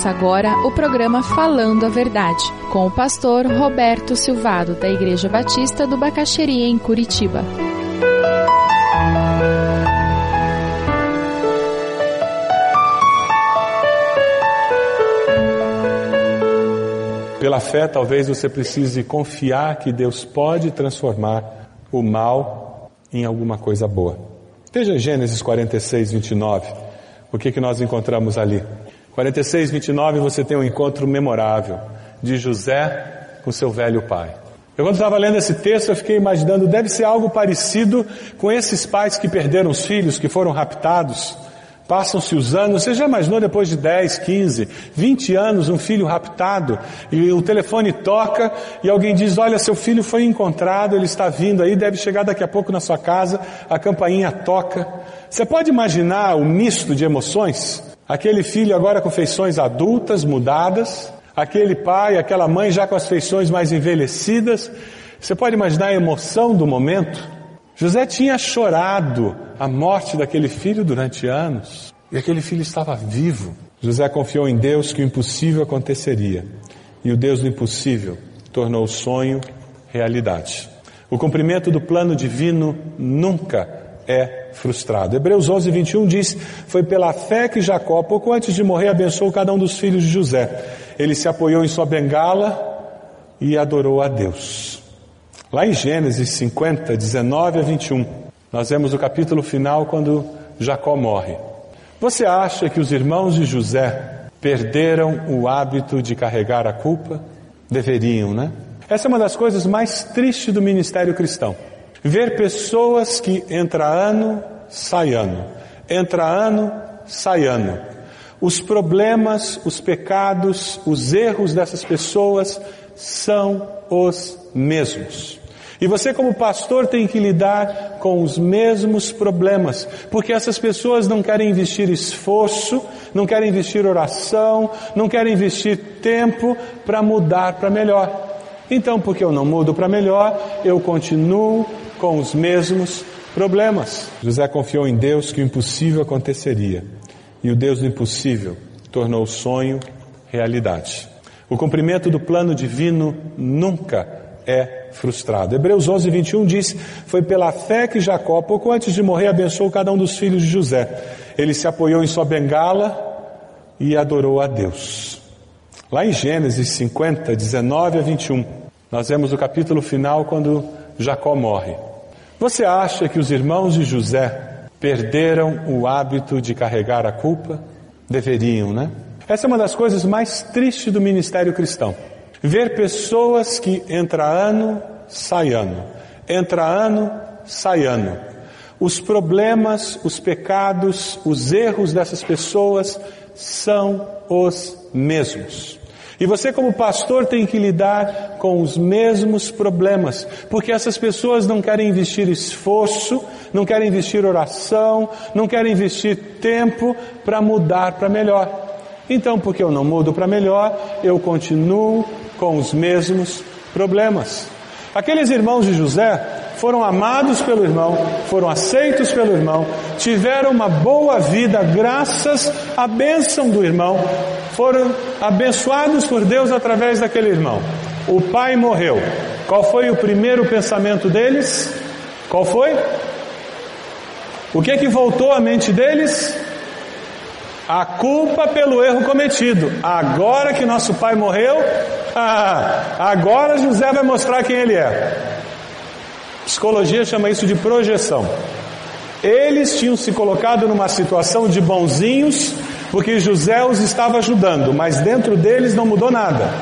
Começa agora o programa Falando a Verdade, com o pastor Roberto Silvado, da Igreja Batista do Bacaxeria, em Curitiba. Pela fé, talvez você precise confiar que Deus pode transformar o mal em alguma coisa boa. Veja Gênesis 46, 29. O que, que nós encontramos ali? 46, 29, você tem um encontro memorável de José com seu velho pai. Eu quando estava lendo esse texto, eu fiquei imaginando, deve ser algo parecido com esses pais que perderam os filhos, que foram raptados. Passam-se os anos, você já imaginou depois de 10, 15, 20 anos um filho raptado e o telefone toca e alguém diz, olha, seu filho foi encontrado, ele está vindo aí, deve chegar daqui a pouco na sua casa, a campainha toca. Você pode imaginar o misto de emoções? Aquele filho agora com feições adultas, mudadas, aquele pai, aquela mãe já com as feições mais envelhecidas. Você pode imaginar a emoção do momento? José tinha chorado a morte daquele filho durante anos e aquele filho estava vivo. José confiou em Deus que o impossível aconteceria e o Deus do impossível tornou o sonho realidade. O cumprimento do plano divino nunca é frustrado. Hebreus 11, 21 diz: Foi pela fé que Jacó, pouco antes de morrer, abençoou cada um dos filhos de José. Ele se apoiou em sua bengala e adorou a Deus. Lá em Gênesis 50, 19 a 21, nós vemos o capítulo final quando Jacó morre. Você acha que os irmãos de José perderam o hábito de carregar a culpa? Deveriam, né? Essa é uma das coisas mais tristes do ministério cristão. Ver pessoas que entra ano, sai ano, entra ano, sai ano. Os problemas, os pecados, os erros dessas pessoas são os mesmos. E você, como pastor, tem que lidar com os mesmos problemas, porque essas pessoas não querem investir esforço, não querem investir oração, não querem investir tempo para mudar para melhor. Então, porque eu não mudo para melhor, eu continuo com os mesmos problemas. José confiou em Deus que o impossível aconteceria. E o Deus do impossível tornou o sonho realidade. O cumprimento do plano divino nunca é frustrado. Hebreus 11, 21 diz: Foi pela fé que Jacó, pouco antes de morrer, abençoou cada um dos filhos de José. Ele se apoiou em sua bengala e adorou a Deus. Lá em Gênesis 50, 19 a 21, nós vemos o capítulo final quando Jacó morre. Você acha que os irmãos de José perderam o hábito de carregar a culpa? Deveriam, né? Essa é uma das coisas mais tristes do ministério cristão. Ver pessoas que entra ano, sai ano, entra ano, sai ano. Os problemas, os pecados, os erros dessas pessoas são os mesmos. E você, como pastor, tem que lidar com os mesmos problemas, porque essas pessoas não querem investir esforço, não querem investir oração, não querem investir tempo para mudar para melhor. Então, porque eu não mudo para melhor, eu continuo com os mesmos problemas. Aqueles irmãos de José foram amados pelo irmão, foram aceitos pelo irmão, tiveram uma boa vida graças à bênção do irmão, foram abençoados por Deus através daquele irmão. O pai morreu. Qual foi o primeiro pensamento deles? Qual foi? O que é que voltou à mente deles? A culpa pelo erro cometido. Agora que nosso pai morreu, ah, agora José vai mostrar quem ele é. Psicologia chama isso de projeção. Eles tinham se colocado numa situação de bonzinhos, porque José os estava ajudando, mas dentro deles não mudou nada.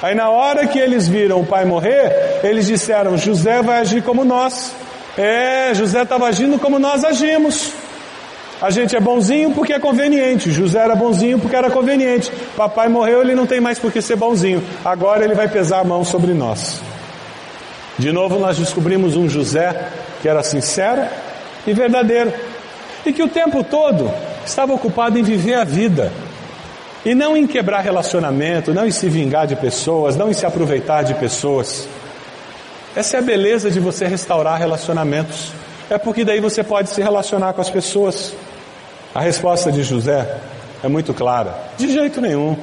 Aí na hora que eles viram o pai morrer, eles disseram: José vai agir como nós. É, José estava agindo como nós agimos. A gente é bonzinho porque é conveniente. José era bonzinho porque era conveniente. Papai morreu, ele não tem mais por que ser bonzinho. Agora ele vai pesar a mão sobre nós. De novo nós descobrimos um José que era sincero e verdadeiro. E que o tempo todo estava ocupado em viver a vida. E não em quebrar relacionamento, não em se vingar de pessoas, não em se aproveitar de pessoas. Essa é a beleza de você restaurar relacionamentos. É porque daí você pode se relacionar com as pessoas. A resposta de José é muito clara. De jeito nenhum.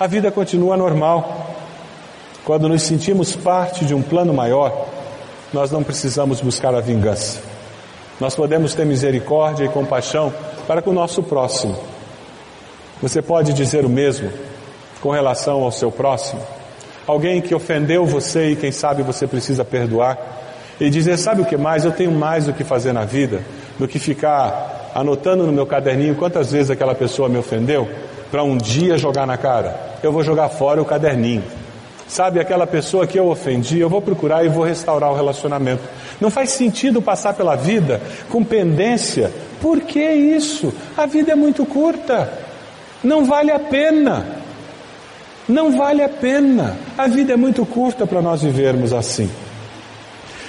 A vida continua normal. Quando nos sentimos parte de um plano maior, nós não precisamos buscar a vingança. Nós podemos ter misericórdia e compaixão para com o nosso próximo. Você pode dizer o mesmo com relação ao seu próximo? Alguém que ofendeu você e quem sabe você precisa perdoar? E dizer, sabe o que mais? Eu tenho mais o que fazer na vida do que ficar anotando no meu caderninho quantas vezes aquela pessoa me ofendeu para um dia jogar na cara. Eu vou jogar fora o caderninho. Sabe, aquela pessoa que eu ofendi, eu vou procurar e vou restaurar o relacionamento. Não faz sentido passar pela vida com pendência. Por que isso? A vida é muito curta. Não vale a pena. Não vale a pena. A vida é muito curta para nós vivermos assim.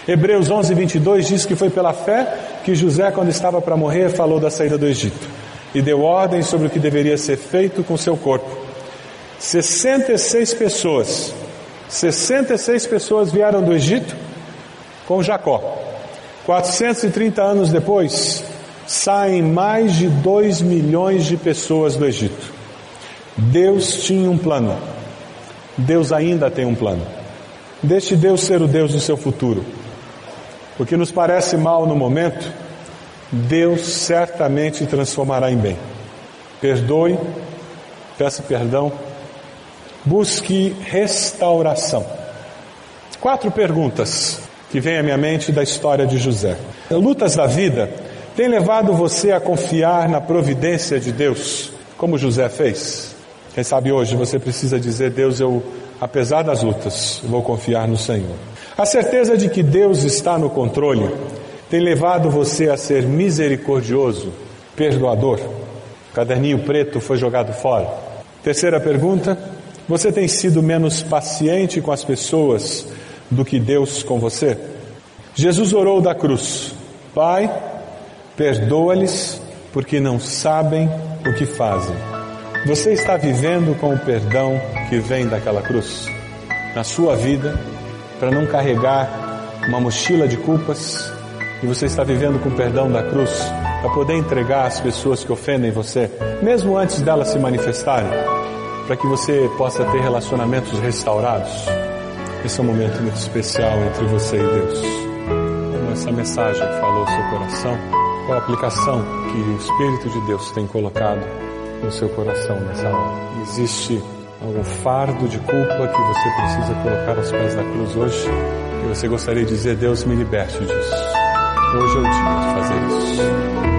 Hebreus 11, 22 diz que foi pela fé que José, quando estava para morrer, falou da saída do Egito e deu ordem sobre o que deveria ser feito com seu corpo. 66 pessoas, 66 pessoas vieram do Egito com Jacó. 430 anos depois, saem mais de 2 milhões de pessoas do Egito. Deus tinha um plano. Deus ainda tem um plano. Deixe Deus ser o Deus do seu futuro. O que nos parece mal no momento, Deus certamente transformará em bem. Perdoe, peça perdão, busque restauração. Quatro perguntas que vêm à minha mente da história de José. Lutas da vida têm levado você a confiar na providência de Deus, como José fez? Quem sabe hoje você precisa dizer: Deus, eu, apesar das lutas, vou confiar no Senhor. A certeza de que Deus está no controle tem levado você a ser misericordioso, perdoador. O caderninho preto foi jogado fora. Terceira pergunta: você tem sido menos paciente com as pessoas do que Deus com você? Jesus orou da cruz: Pai, perdoa-lhes porque não sabem o que fazem. Você está vivendo com o perdão que vem daquela cruz na sua vida para não carregar uma mochila de culpas e você está vivendo com o perdão da cruz para poder entregar às pessoas que ofendem você, mesmo antes delas se manifestarem, para que você possa ter relacionamentos restaurados. Esse é um momento muito especial entre você e Deus. Como essa mensagem falou ao seu coração, qual a aplicação que o Espírito de Deus tem colocado no seu coração nessa hora? Existe algum fardo de culpa que você precisa colocar aos pés da cruz hoje? E você gostaria de dizer, Deus me liberte disso. Hoje é o dia de fazer isso.